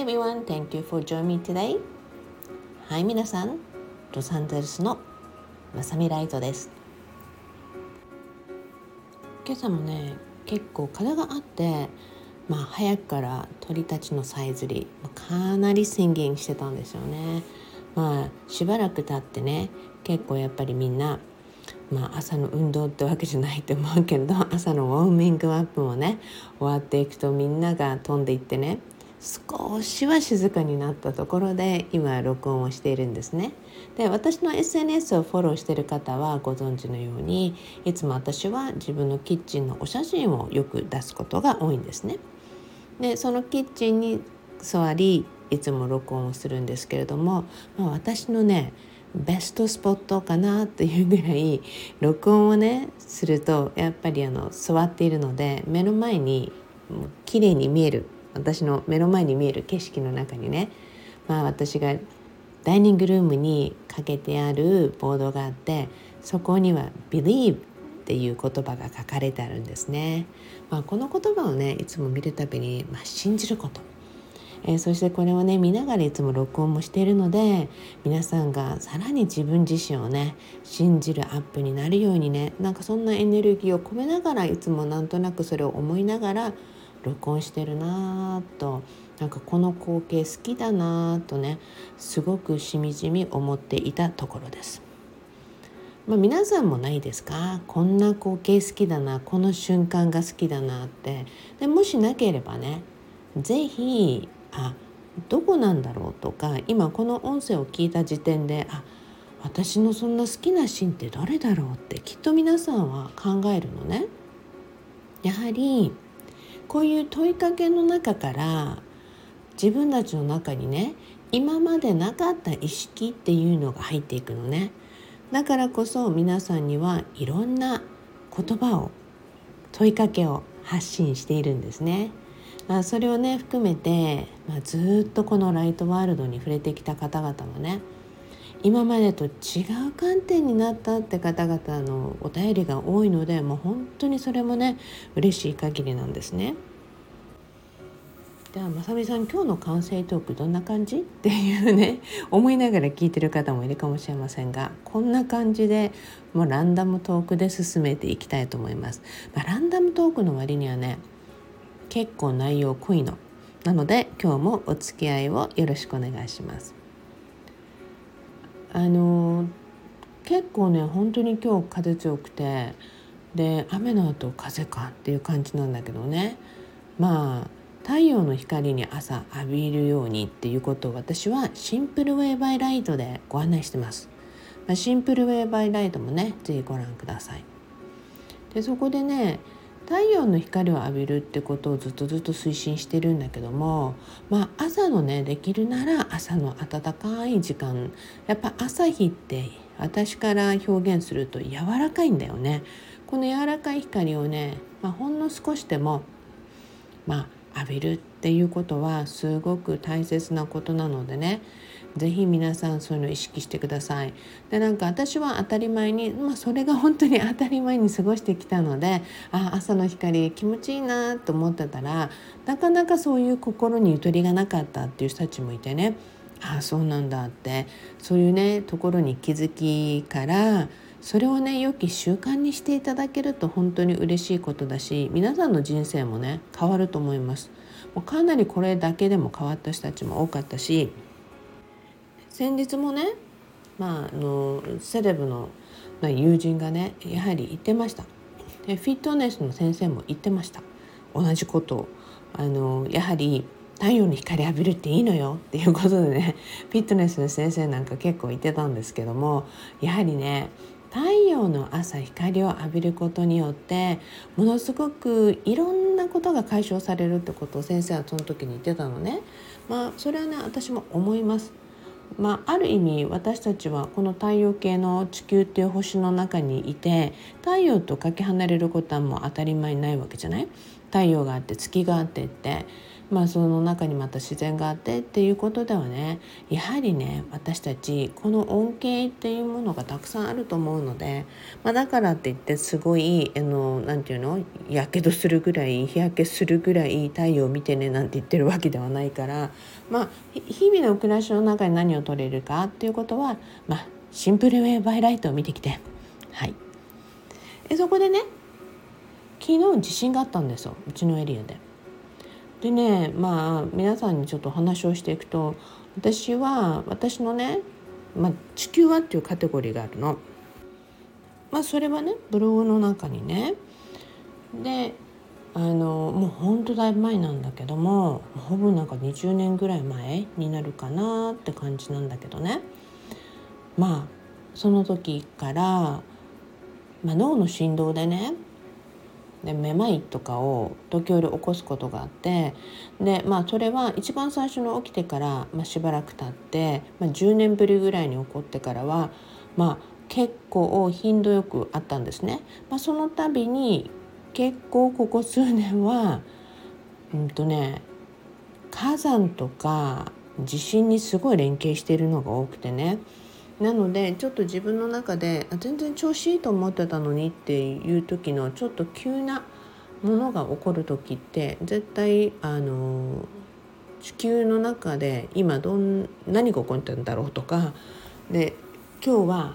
everyone, thank you for joining me today. はい、皆さん、ロサンゼルスのまさみライトです。今朝もね、結構風があって、まあ早くから鳥たちのさえずり、かなり宣言してたんですよね。まあしばらく経ってね、結構やっぱりみんなまあ、朝の運動ってわけじゃないと思うけれど朝のウォーミングアップもね終わっていくとみんなが飛んでいってね少しは静かになったところで今録音をしているんですね。で私の SNS をフォローしている方はご存知のようにいつも私は自分のキッチンのお写真をよく出すことが多いんですね。でそのキッチンに座りいつも録音をするんですけれども、まあ、私のねベストスポットかなというぐらい録音をねするとやっぱりあの座っているので目の前に綺麗に見える私の目の前に見える景色の中にね、まあ、私がダイニングルームにかけてあるボードがあってそこには「Believe」っていう言葉が書かれてあるんですね。まあ、この言葉をねいつも見るたびに、まあ、信じることえー、そしてこれをね見ながらいつも録音もしているので皆さんがさらに自分自身をね信じるアップになるようにねなんかそんなエネルギーを込めながらいつもなんとなくそれを思いながら録音してるなぁとなんかこの光景好きだなぁとねすごくしみじみ思っていたところです。まあ、皆さんもないですか？こんな光景好きだなこの瞬間が好きだなってでもしなければね是非あどこなんだろうとか今この音声を聞いた時点であ私のそんな好きなシーンってどれだろうってきっと皆さんは考えるのね。やはりこういう問いかけの中から自分たちの中にね今までなかった意識っていうのが入っていくのね。だからこそ皆さんにはいろんな言葉を問いかけを発信しているんですね。まあ、それをね含めて、まあ、ずっとこのライトワールドに触れてきた方々もね今までと違う観点になったって方々のお便りが多いのでもう本当にそれもね嬉しい限りなんですね。ではまさみさん今日の完成トークどんな感じっていうね 思いながら聞いてる方もいるかもしれませんがこんな感じでもうランダムトークで進めていきたいと思います。まあ、ランダムトークの割にはね結構内容濃いのなので今日もお付き合いをよろしくお願いしますあの結構ね本当に今日風強くてで雨の後風かっていう感じなんだけどね。まあ太陽の光に朝浴びるようにっていうことを私はシンプルウェイバイライトでご案内してます、まあ、シンプルウェイバイライトもね是非ご覧ください。でそこでね太陽の光を浴びるってことをずっとずっと推進してるんだけどもまあ朝のねできるなら朝の暖かい時間。やっぱ朝日って私から表現すると柔らかいんだよね。この柔らかい光をね、まあ、ほんの少しでもまあ浴びるっていうことはすごく大切なことなのでね。ぜひ皆さんそういうの意識してください。でなんか私は当たり前に、まあ、それが本当に当たり前に過ごしてきたのであ朝の光気持ちいいなと思ってたらなかなかそういう心にゆとりがなかったっていう人たちもいてねああそうなんだってそういうねところに気づきからそれをね良き習慣にしていただけると本当に嬉しいことだし皆さんの人生もね変わると思います。もうかなりこれだけでも変わった人たちも多かったし先日もね、まあ、あのセレブの友人がねやはり言ってました。でフィットネスの先生も言ってました。同じことを。あのやはり太陽の光浴びるっていいのよ。っていうことでね フィットネスの先生なんか結構言ってたんですけどもやはりね太陽の朝光を浴びることによってものすごくいろんなことが解消されるってことを先生はその時に言ってたのね。まあそれはね私も思います。まあ、ある意味私たちはこの太陽系の地球っていう星の中にいて太陽とかけ離れることはもう当たり前ないわけじゃない？太陽があって月があってって。まあ、その中にまた自然があってっていうことではねやはりね私たちこの恩恵っていうものがたくさんあると思うので、まあ、だからって言ってすごいあのなて言うのやけどするぐらい日焼けするぐらい太陽を見てねなんて言ってるわけではないからまあ日々の暮らしの中に何を取れるかっていうことは、まあ、シンプルウェイバイライトを見てきてはいでそこでね昨日地震があったんですようちのエリアで。でねまあ皆さんにちょっと話をしていくと私は私のね、まあ、地球はっていうカテゴリーがあるの。まあそれはねブログの中にねであのもうほんとだいぶ前なんだけどもほぼなんか20年ぐらい前になるかなって感じなんだけどねまあその時から、まあ、脳の振動でねでめまいとかを時折起こすことがあってでまあそれは一番最初の起きてから、まあ、しばらく経って、まあ、10年ぶりぐらいに起こってからはまあ結構頻度よくあったんですね。まあ、その度に結構ここ数年はうんとね火山とか地震にすごい連携しているのが多くてねなのでちょっと自分の中で全然調子いいと思ってたのにっていう時のちょっと急なものが起こる時って絶対あの地球の中で今どん何が起こってるんだろうとかで今日は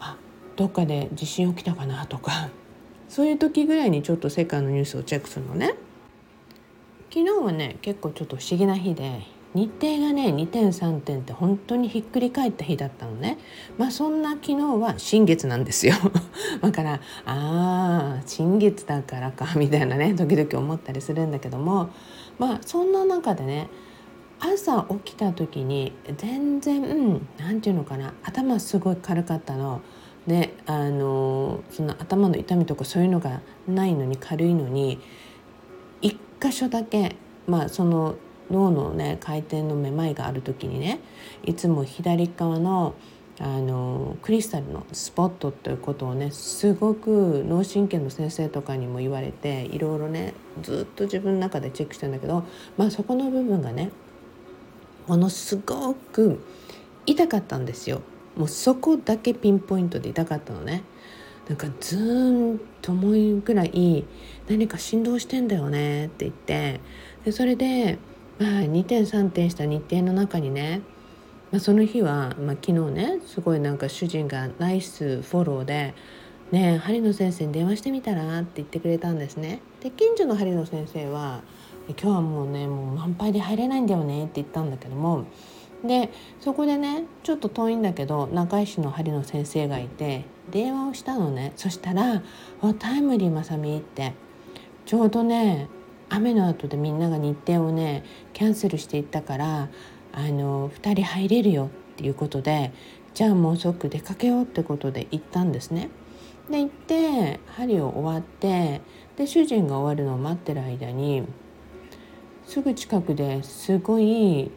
あどっかで地震起きたかなとかそういう時ぐらいにちょっと世界のニュースをチェックするのね。昨日はね結構ちょっと不思議な日で日程がね2点3点って本当にひっくり返った日だったのね。まあそんな昨日は新月なんですよ。だからああ新月だからかみたいなね時々思ったりするんだけども。まあそんな中でね朝起きた時に全然何、て言うのかな頭すごい軽かったの。であのその頭の痛みとかそういうのがないのに軽いのに一箇所だけまあその脳のね回転のめまいがある時にねいつも左側のあのクリスタルのスポットということをねすごく脳神経の先生とかにも言われていろいろねずっと自分の中でチェックしたんだけど、まあ、そこの部分がねものすごく痛かったんですよ。もうそこだけピンポイントで痛かったのね。なんかずーんと思うぐらい何か振動してんだよねって言ってでそれで、2点3点した日程の中にね、まあ、その日は、まあ、昨日ねすごいなんか主人がナイスフォローで「ねえ針野先生に電話してみたら?」って言ってくれたんですね。で近所の針野先生は「今日はもうねもう満杯で入れないんだよね」って言ったんだけどもでそこでねちょっと遠いんだけど中井市の針野先生がいて電話をしたのねそしたら「タイムリーまさみ」ってちょうどね雨の後でみんなが日程をねキャンセルしていったからあの2人入れるよっていうことでじゃあもう即出かけようってことで行ったんですね。で行って針を終わってで主人が終わるのを待ってる間にすぐ近くですごい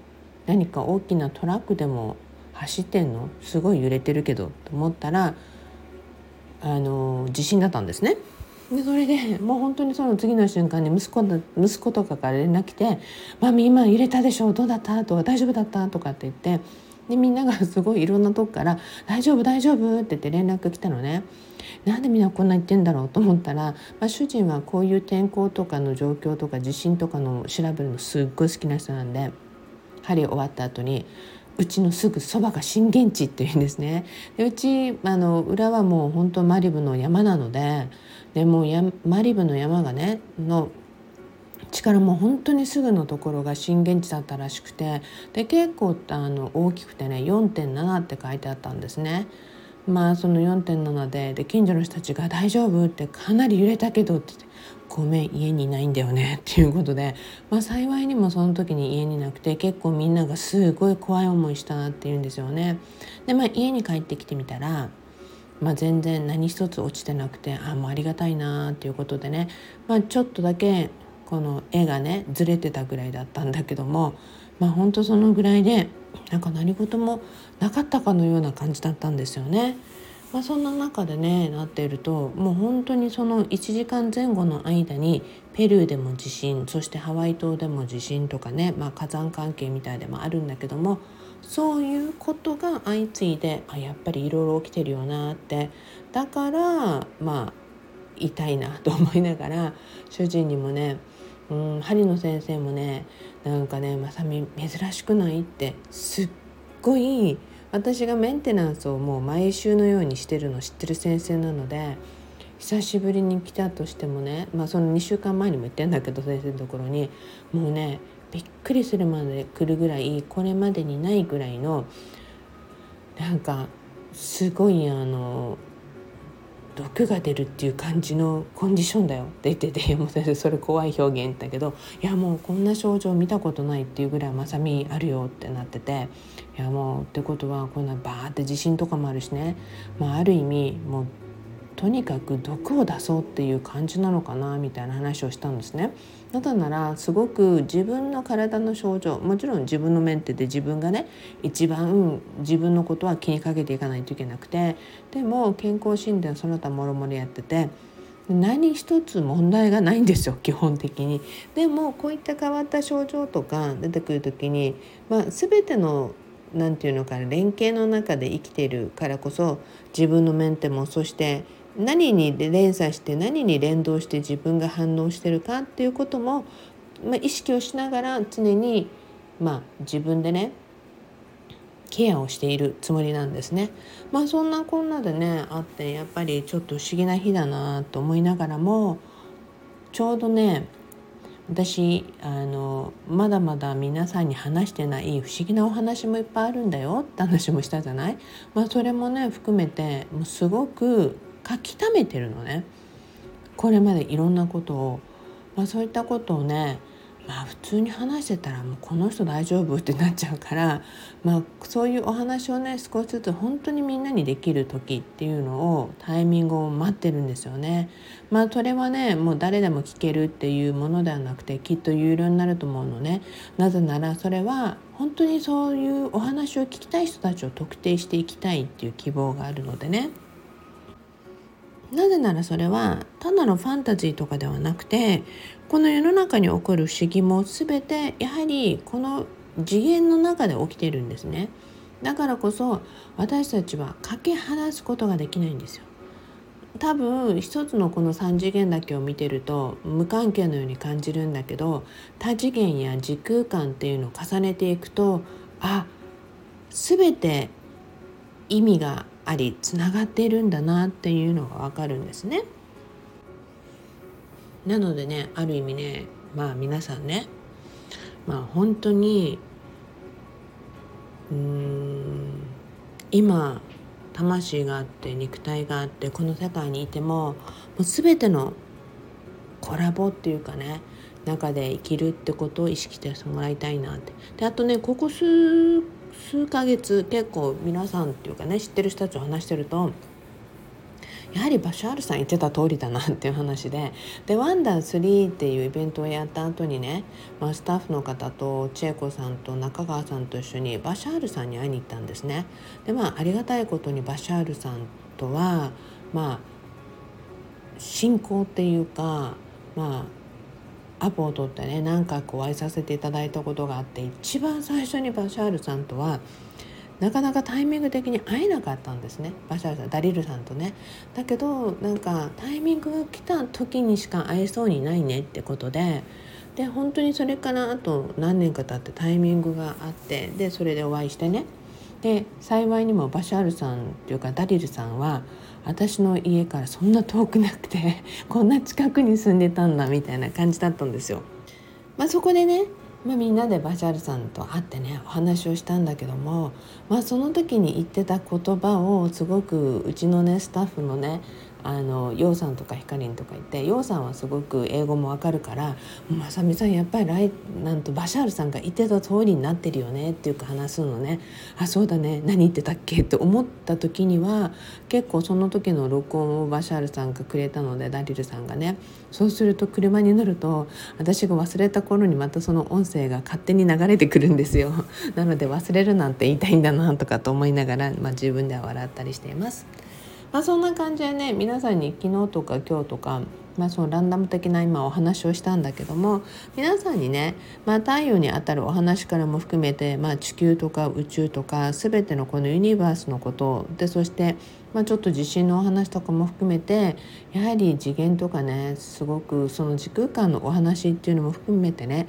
何か大きなトラックでも走ってんの？すごい揺れてるけどと思ったらあの地震だったんですね。でそれでもう本当にその次の瞬間に息子息子とかから連絡来て「マミ今揺れたでしょ？どうだった?」とか「大丈夫だった?」とかって言ってでみんながすごいいろんなとこから「大丈夫？大丈夫?」って言って連絡来たのね。なんでみんなこんな言ってんだろう？と思ったら、まあ、主人はこういう天候とかの状況とか地震とかの調べるのすっごい好きな人なんで針終わった後にうちのすぐそばが震源地っていうんですねでうちあの裏はもう本当マリブの山なのででもやマリブの山がねの力も本当にすぐのところが震源地だったらしくてで結構あの大きくてね4.7って書いてあったんですね。まあその4.7でで近所の人たちが「大丈夫?」ってかなり揺れたけどってって「ごめん家にいないんだよね」っていうことで、まあ、幸いにもその時に家になくて結構みんながすごい怖い思いしたなっていうんですよね。でまあ家に帰ってきてみたらまあ、全然何一つ落ちてなくてあもうありがたいなっていうことでね、まあ、ちょっとだけこの絵がねずれてたぐらいだったんだけどもまあほんとそのぐらいでなんか何事もなかったかのような感じだったんですよね。まあ、そんな中でねなっているともう本当にその1時間前後の間にペルーでも地震そしてハワイ島でも地震とかね、まあ、火山関係みたいでもあるんだけどもそういうことが相次いであやっぱりいろいろ起きてるよなって。だからまあ痛いなと思いながら主人にもねうん針の先生もねなんかねまさみ珍しくないってすっごい私がメンテナンスをもう毎週のようにしてるの知ってる先生なので久しぶりに来たとしてもねまあその2週間前にも言ってんだけど先生のところにもうねびっくりするまで来るぐらいこれまでにないぐらいのなんかすごいあの毒が出るっていう感じのコンディションだよって言ってて「も先生それ怖い表現だけどいやもうこんな症状見たことないっていうぐらいまさみあるよ」ってなってていやもうってことはこんなバーって地震とかもあるしね、まあ、ある意味もうとにかく毒を出そうっていう感じなのかなみたいな話をしたんですね。なぜならすごく自分の体の症状もちろん自分のメンテで自分がね一番自分のことは気にかけていかないといけなくてでも健康診断その他もろもろやってて何一つ問題がないんですよ基本的に。でもこういった変わった症状とか出てくる時に、まあ、全ての何て言うのかな連携の中で生きているからこそ自分のメンテもそして何に連鎖して何に連動して自分が反応してるかっていうことも、まあ、意識をしながら常に、まあ、自分でねケアをしているつもりなんですね。まあそんなこんなでねあってやっぱりちょっと不思議な日だなと思いながらもちょうどね私あのまだまだ皆さんに話してない不思議なお話もいっぱいあるんだよって話もしたじゃない、まあ、それもね含めてもうすごく書き溜めてるのねこれまでいろんなことを、まあ、そういったことをねまあ普通に話してたらもうこの人大丈夫ってなっちゃうから、まあ、そういうお話をね少しずつ本当にみんなにできる時っていうのをタイミングを待ってるんですよね。まあそれはねもう誰でも聞けるっていうものではなくてきっと有料になると思うのね。なぜならそれは本当にそういうお話を聞きたい人たちを特定していきたいっていう希望があるのでね。なぜならそれは単なるファンタジーとかではなくてこの世の中に起こる不思議も全てやはりこの次元の中で起きてるんですね。だからこそ私たちはかけ離すことができないんですよ。多分一つのこの3次元だけを見てると無関係のように感じるんだけど多次元や時空間っていうのを重ねていくとあ全て意味がありつながっているんだなっていうのがわかるんですね。なのでねある意味ねまあ皆さんねまあ本当にうん今魂があって肉体があってこの世界にいてももう全てのコラボっていうかね中で生きるってことを意識してもらいたいなってであとねここ数数ヶ月結構皆さんっていうかね知ってる人たちと話してるとやはりバシャールさん言ってた通りだなっていう話ででワンダー3っていうイベントをやった後にね、まあ、スタッフの方と千恵子さんと中川さんと一緒にバシャールさんに会いに行ったんですね。でまあありがたいことにバシャールさんとはまあ信仰っていうかまあアポを取ってね何回かお会いさせていただいたことがあって一番最初にバシャールさんとはなかなかタイミング的に会えなかったんですね。バシャールさんダリルさんとね。だけどなんかタイミングが来た時にしか会えそうにないねってことでで本当にそれからあと何年か経ってタイミングがあってでそれでお会いしてね。で幸いにもバシャールさんっていうかダリルさんは私の家からそんな遠くなくて こんな近くに住んでたんだみたいな感じだったんですよ。まあ、そこでね、まあ、みんなでバシャールさんと会ってねお話をしたんだけども、まあ、その時に言ってた言葉をすごくうちのねスタッフのねあの陽さんとかひかりんとか言って陽さんはすごく英語もわかるから「まさみさんやっぱりライなんとバシャールさんが言ってた通りになってるよね」っていうか話すのね「あそうだね何言ってたっけ?」って思った時には結構その時の録音をバシャールさんがくれたのでダリルさんがねそうすると車に乗ると私が忘れた頃にまたその音声が勝手に流れてくるんですよ なので忘れるなんて言いたいんだなとかと思いながら、まあ、自分では笑ったりしています。まあ、そんな感じでね皆さんに昨日とか今日とかまあ、そのランダム的な今お話をしたんだけども皆さんにね、まあ、太陽にあたるお話からも含めて、まあ、地球とか宇宙とか全てのこのユニバースのことでそして、まあ、ちょっと地震のお話とかも含めてやはり次元とかねすごくその時空間のお話っていうのも含めてね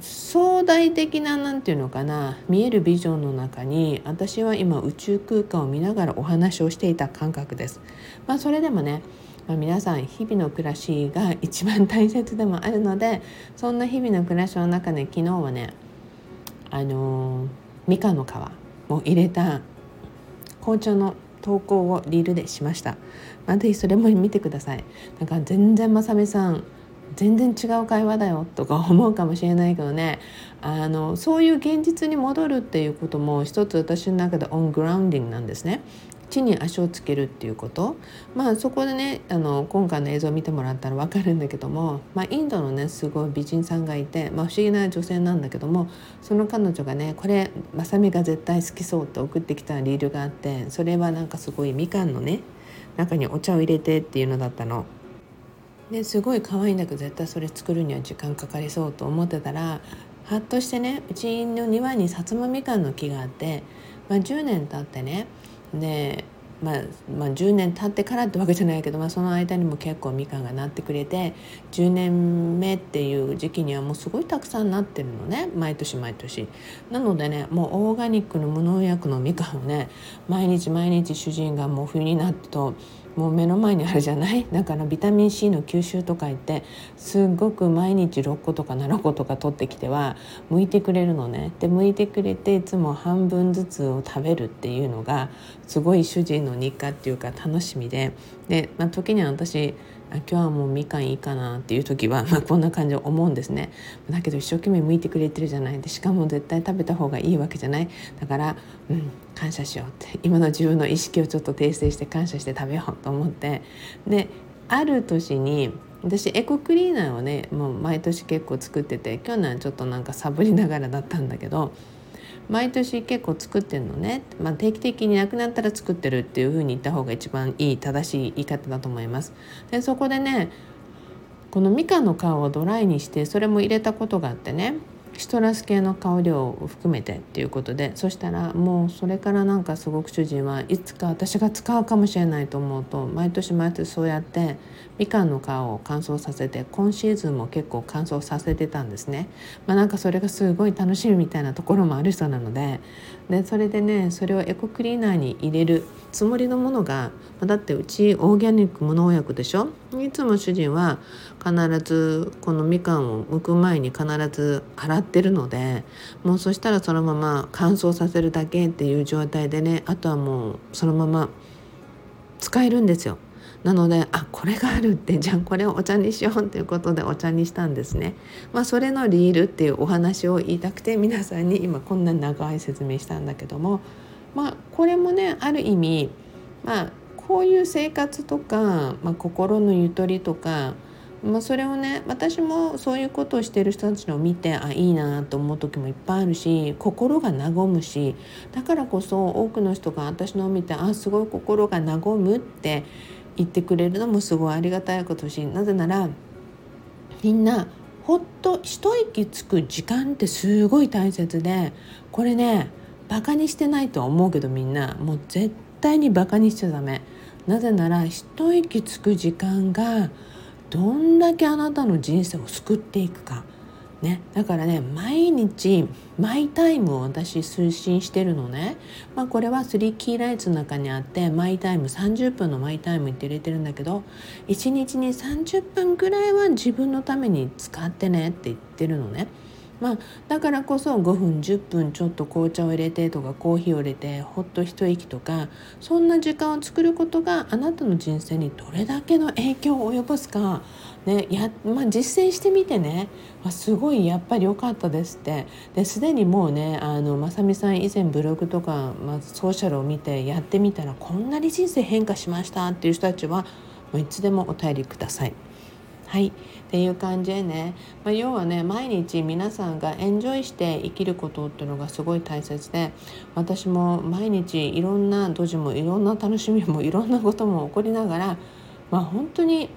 壮大的な何て言うのかな見えるビジョンの中に私は今宇宙空間を見ながらお話をしていた感覚です。まあ、それでもねまあ、皆さん日々の暮らしが一番大切でもあるのでそんな日々の暮らしの中で昨日はねあのー、みかんの皮を入れた紅茶の投稿をリールでしました。まあ、ぜひそれも見てください。なんか全然まさみさん全然違う会話だよとか思うかもしれないけどねあのそういう現実に戻るっていうことも一つ私の中でオングラウンディングなんですね。地に足をつけるっていうことまあそこでねあの今回の映像を見てもらったら分かるんだけども、まあ、インドのねすごい美人さんがいて、まあ、不思議な女性なんだけどもその彼女がねこれまさみが絶対好きそうって送ってきたリールがあってそれはなんかすごいみかんのね中にお茶を入れてっていうのだったの。ですごい可愛いんだけど絶対それ作るには時間かかりそうと思ってたらはっとしてねうちの庭にさつまみかんの木があって、まあ、10年経ってねで、まあ、まあ10年経ってからってわけじゃないけど、まあ、その間にも結構みかんがなってくれて10年目っていう時期にはもうすごいたくさんなってるのね毎年毎年。なのでねもうオーガニックの無農薬のみかんをね毎日毎日主人がもう冬になってともう目の前にあるじゃない。だからビタミン C の吸収とか言ってすごく毎日6個とか7個とか取ってきては剥いてくれるのね。で剥いてくれていつも半分ずつを食べるっていうのがすごい主人の日課っていうか楽しみで。で、まあ、時には私今日はもうみかんいいかなっていう時は、まあ、こんな感じで思うんですね。だけど一生懸命向いてくれてるじゃない。でしかも絶対食べた方がいいわけじゃない。だからうん感謝しようって。今の自分の意識をちょっと訂正して感謝して食べようと思って。である年に私エコクリーナーをねもう毎年結構作ってて去年ちょっとなんかサボりながらだったんだけど毎年結構作ってるのね、まあ、定期的になくなったら作ってるっていうふうに言った方が一番いい正しい言い方だと思います。でそこでねこのみかんの皮をドライにしてそれも入れたことがあってねシトラス系の香料を含めてっていうことでそしたらもうそれからなんかすごく主人はいつか私が使うかもしれないと思うと毎年毎年そうやってみかんの皮を乾燥させて今シーズンも結構乾燥させてたんですね。まあ、なんかそれがすごい楽しみみたいなところもある人なのででそれでねそれをエコクリーナーに入れるつもりのものがだってうちオーガニック無農薬でしょ？いつも主人は必ずこのみかんを剥く前に必ず洗ってるのでもうそしたらそのまま乾燥させるだけっていう状態でねあとはもうそのまま使えるんですよ。なのであこれがあるってじゃあこれをお茶にしようっていうことでお茶にしたんですね。まあ、それのリールっていうお話を言いたくて皆さんに今こんな長い説明したんだけどもまあこれもねある意味まあこういう生活とか、まあ、心のゆとりとかまあ、それをね私もそういうことをしてる人たちのを見てあいいなと思う時もいっぱいあるし心が和むしだからこそ多くの人が私のを見てあすごい心が和むって言ってくれるのもすごいありがたいことしなぜならみんなほっと一息つく時間ってすごい大切でこれねバカにしてないとは思うけどみんなもう絶対にバカにしちゃダメ。なぜなら一息つく時間がどんだけあなたの人生を救っていくか。ね、だからね毎日マイタイムを私推進してるのね、まあ、これは3キーライツの中にあってマイタイム30分のマイタイムって入れてるんだけど1日に30分ぐらいは自分のために使ってねって言ってるのね。まあ、だからこそ5分10分ちょっと紅茶を入れてとかコーヒーを入れてほっと一息とかそんな時間を作ることがあなたの人生にどれだけの影響を及ぼすか、ねやまあ、実践してみてね。あすごいやっぱり良かったですって。ですでにもうねあのまさみさん以前ブログとか、まあ、ソーシャルを見てやってみたらこんなに人生変化しましたっていう人たちはもういつでもお便りください。はい。っていう感じでね、まあ、要はね毎日皆さんがエンジョイして生きることっていうのがすごい大切で私も毎日いろんなドジもいろんな楽しみもいろんなことも起こりながら、まあ、本当に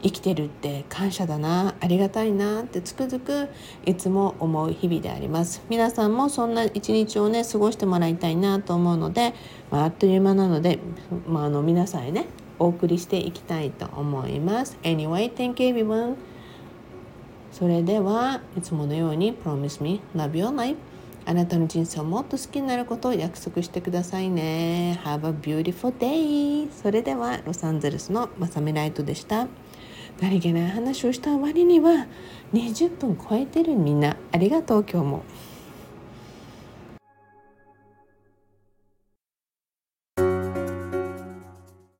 生きてるって感謝だなありがたいなってつくづくいつも思う日々であります。皆さんもそんな一日をね過ごしてもらいたいなと思うので、まあ、あっという間なので、まあ、あの皆さんへねお送りしていきたいと思います。Anyway, thank you everyone. それではいつものように Promise me love your life. あなたの人生をもっと好きになることを約束してくださいね。Have a beautiful day. それではロサンゼルスのまさみライトでした。何気ない話をした割には20分超えてるみんな。ありがとう今日も。